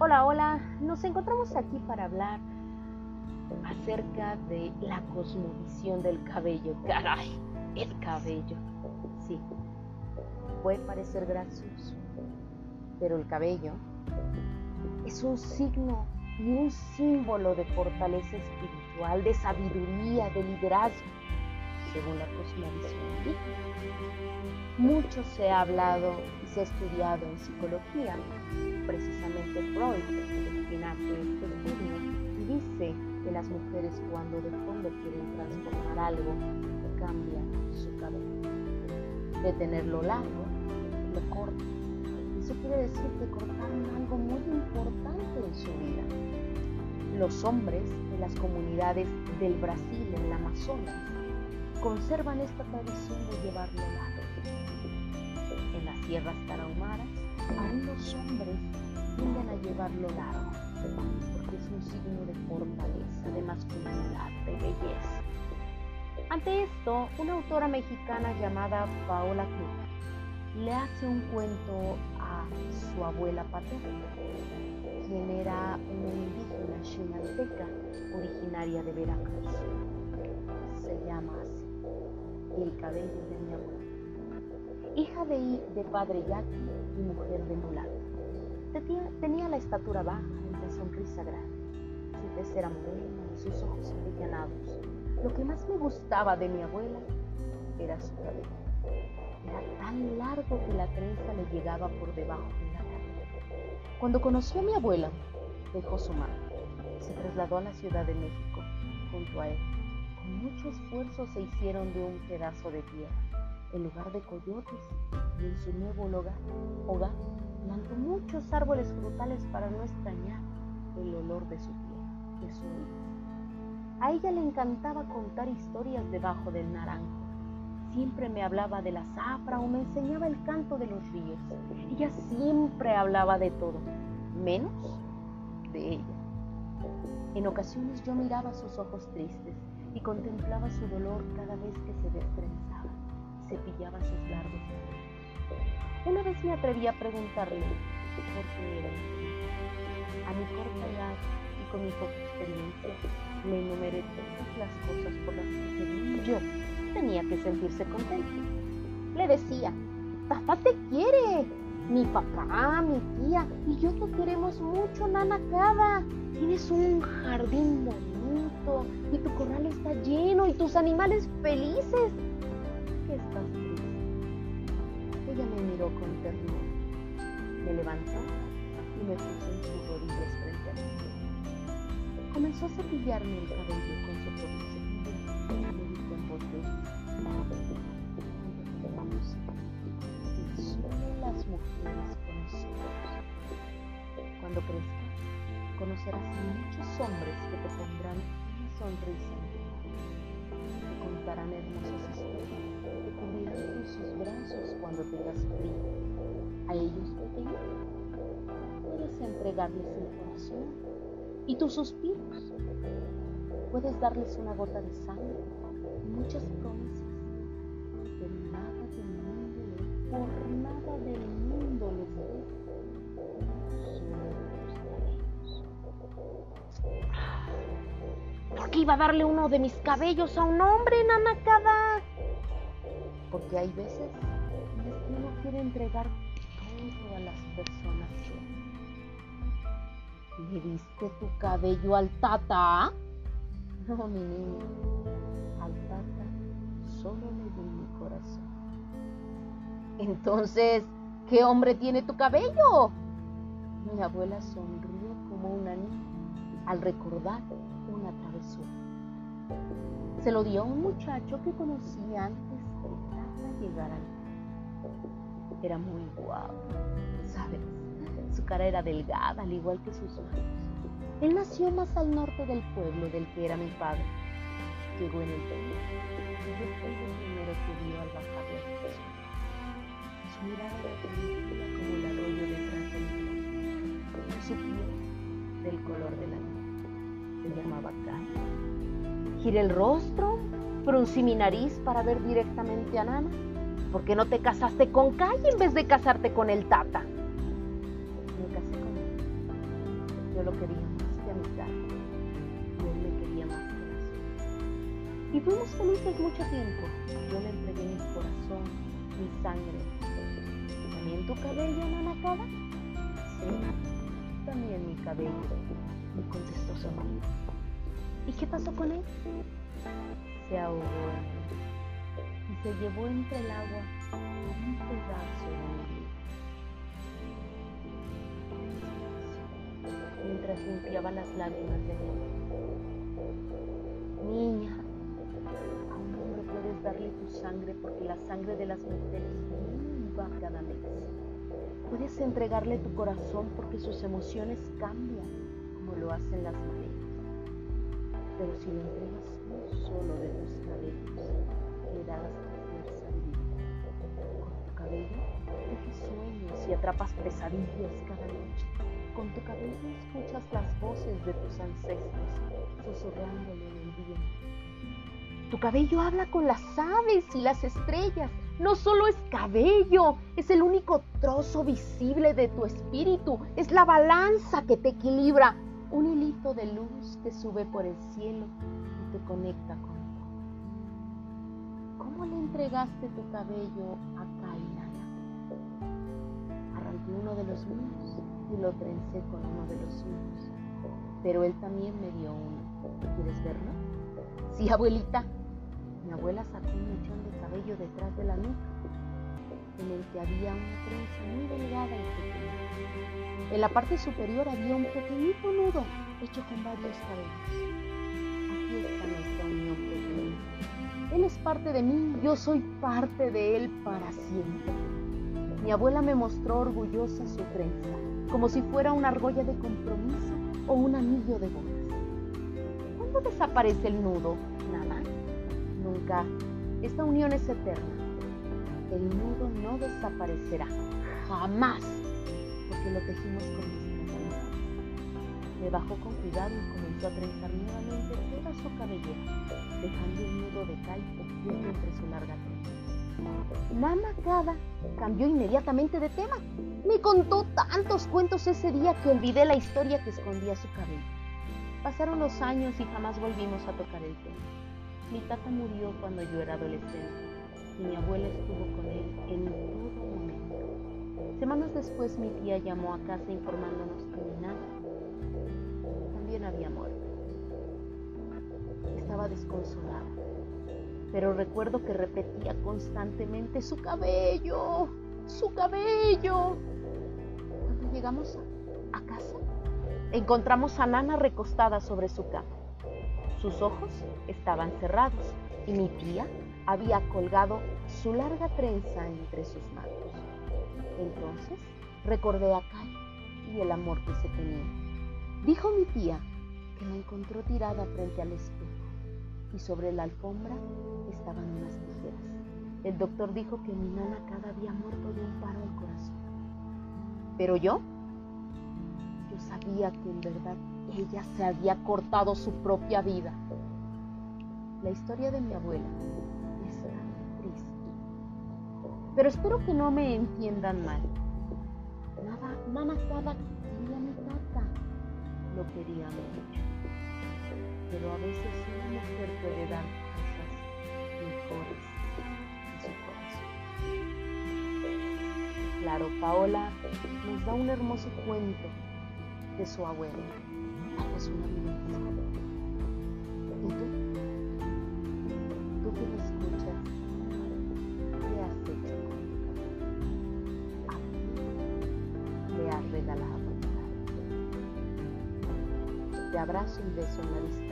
Hola, hola, nos encontramos aquí para hablar acerca de la cosmovisión del cabello. Caray, el cabello. Sí, puede parecer gracioso, pero el cabello es un signo y un símbolo de fortaleza espiritual, de sabiduría, de liderazgo, según la cosmovisión Mucho se ha hablado y se ha estudiado en psicología, precisamente Freud origina este estudio y dice que las mujeres cuando de fondo quieren transformar algo, cambian su cabello. De tenerlo largo, lo cortan eso quiere decir que cortaron algo muy importante en su vida. Los hombres de las comunidades del Brasil, en el Amazonas, conservan esta tradición de llevarlo largo. En las sierras tarahumaras, aún los hombres tienden a llevarlo largo, porque es un signo de fortaleza, de masculinidad, de belleza. Ante esto, una autora mexicana llamada Paola Cruz le hace un cuento su abuela paterna, quien era una indígena chinalteca originaria de Veracruz. Se llama así, el cabello de mi abuela. Hija de, padre yaqui y mujer de mulato. Tenía, la estatura baja y la sonrisa grande. Su tez era morena y sus ojos avellanados. Lo que más me gustaba de mi abuela era su cabello era tan largo que la trenza le llegaba por debajo de la cara. Cuando conoció a mi abuela, dejó su madre. Se trasladó a la Ciudad de México junto a él. Con mucho esfuerzo se hicieron de un pedazo de tierra en lugar de coyotes y en su nuevo hogar, hogar plantó muchos árboles frutales para no extrañar el olor de su tierra, de su vida. A ella le encantaba contar historias debajo del naranjo siempre me hablaba de la zafra o me enseñaba el canto de los ríos. Ella siempre hablaba de todo, menos de ella. En ocasiones yo miraba sus ojos tristes y contemplaba su dolor cada vez que se destrenzaba cepillaba sus largos cabellos. Una vez me atreví a preguntarle por qué era A mi corta edad y con mi poca experiencia, le enumeré todas las cosas por las que según yo tenía que sentirse contento. Le decía, papá te quiere, mi papá, mi tía y yo te queremos mucho, Nana Cava. Tienes un jardín bonito y tu corral está lleno y tus animales felices. Con ternura, me levantó y me puso en sus rodillas frente a mí. Comenzó a cepillarme el cabello con su y me dijo en voz de las mujeres conocemos. Cuando crezcas, conocerás a muchos hombres que te pondrán una sonrisa en te contarán hermosas historias, te cubrirán con sus brazos cuando tengas frío. A ellos pequeños puedes entregarles el corazón y tus suspiros. Puedes darles una gota de sangre y muchas promesas por nada del mundo les ¿Por qué iba a darle uno de mis cabellos a un hombre, nanacada? Porque hay veces que uno quiere entregar todo a las personas ¿Le diste tu cabello al tata? No, mi niño. Al tata solo le di mi corazón. Entonces, ¿qué hombre tiene tu cabello? Mi abuela sonrió como una niña al recordar travesura. Se lo dio a un muchacho que conocí antes de llegar ahí. Era muy guapo, ¿sabes? Su cara era delgada, al igual que sus ojos. Él nació más al norte del pueblo del que era mi padre. Llegó en el pueblo Giré el rostro, fruncí mi nariz para ver directamente a Nana. ¿Por qué no te casaste con Kai en vez de casarte con el Tata? Me casé con él. Yo lo quería más que a mi carne y él me quería más que uñas. Y fuimos felices mucho tiempo. Yo le entregué mi corazón, mi sangre. ¿También tu cabello, nanacada? Sí, también mi cabello, me contestó sonriendo. ¿Y qué pasó con él? Se ahogó y se llevó entre el agua un pedazo de mi mientras limpiaba las lágrimas de él. Niña, a un hombre puedes darle tu sangre porque la sangre de las mujeres va cada mes. Puedes entregarle tu corazón porque sus emociones cambian como lo hacen las mareas. Pero si le entregas solo de tus cabellos, le darás fuerza vida. Con tu cabello tejes sueños y atrapas pesadillas cada noche. Con tu cabello escuchas las voces de tus ancestros susurrándole en el viento. Tu cabello habla con las aves y las estrellas. No solo es cabello, es el único trozo visible de tu espíritu. Es la balanza que te equilibra. Un hilito de luz que sube por el cielo y te conecta con ¿Cómo le entregaste tu cabello a Kainana? Arranqué uno de los míos y lo trencé con uno de los suyos. Pero él también me dio uno. ¿Quieres verlo? Sí, abuelita. Mi abuela sacó un mechón de cabello detrás de la nuca, en el que había una trenza muy delgada y pequeña. En la parte superior había un pequeñito nudo hecho con varios cabellos. Aquí está nuestra unión pequeña. Él es parte de mí, yo soy parte de él para siempre. Mi abuela me mostró orgullosa su trenza, como si fuera una argolla de compromiso o un anillo de bodas. ¿Cuándo desaparece el nudo, nada? Nunca. Esta unión es eterna. El nudo no desaparecerá, jamás, porque lo tejimos con nuestras manos. Me bajó con cuidado y comenzó a trenzar nuevamente toda su cabellera, dejando un nudo de cal oculto entre su larga trenza. Nana Kada cambió inmediatamente de tema. Me contó tantos cuentos ese día que olvidé la historia que escondía su cabello. Pasaron los años y jamás volvimos a tocar el tema. Mi tata murió cuando yo era adolescente y mi abuela estuvo con él en todo momento. Semanas después mi tía llamó a casa informándonos que mi nana también había muerto. Estaba desconsolada pero recuerdo que repetía constantemente su cabello, su cabello. Cuando llegamos a casa, encontramos a Nana recostada sobre su cama. Sus ojos estaban cerrados y mi tía había colgado su larga trenza entre sus manos. Entonces recordé a Kai y el amor que se tenía. Dijo mi tía que la encontró tirada frente al espejo y sobre la alfombra estaban unas tijeras. El doctor dijo que mi nana cada día muerto de un paro al corazón. Pero yo, yo sabía que en verdad ella se había cortado su propia vida. La historia de mi abuela Pero espero que no me entiendan mal. Nada, nana cada quería mi tata. Lo quería mucho pero a veces una mujer puede dar cosas mejores a su corazón. Claro, Paola nos da un hermoso cuento de su abuela. Es una Abrazo y beso en la you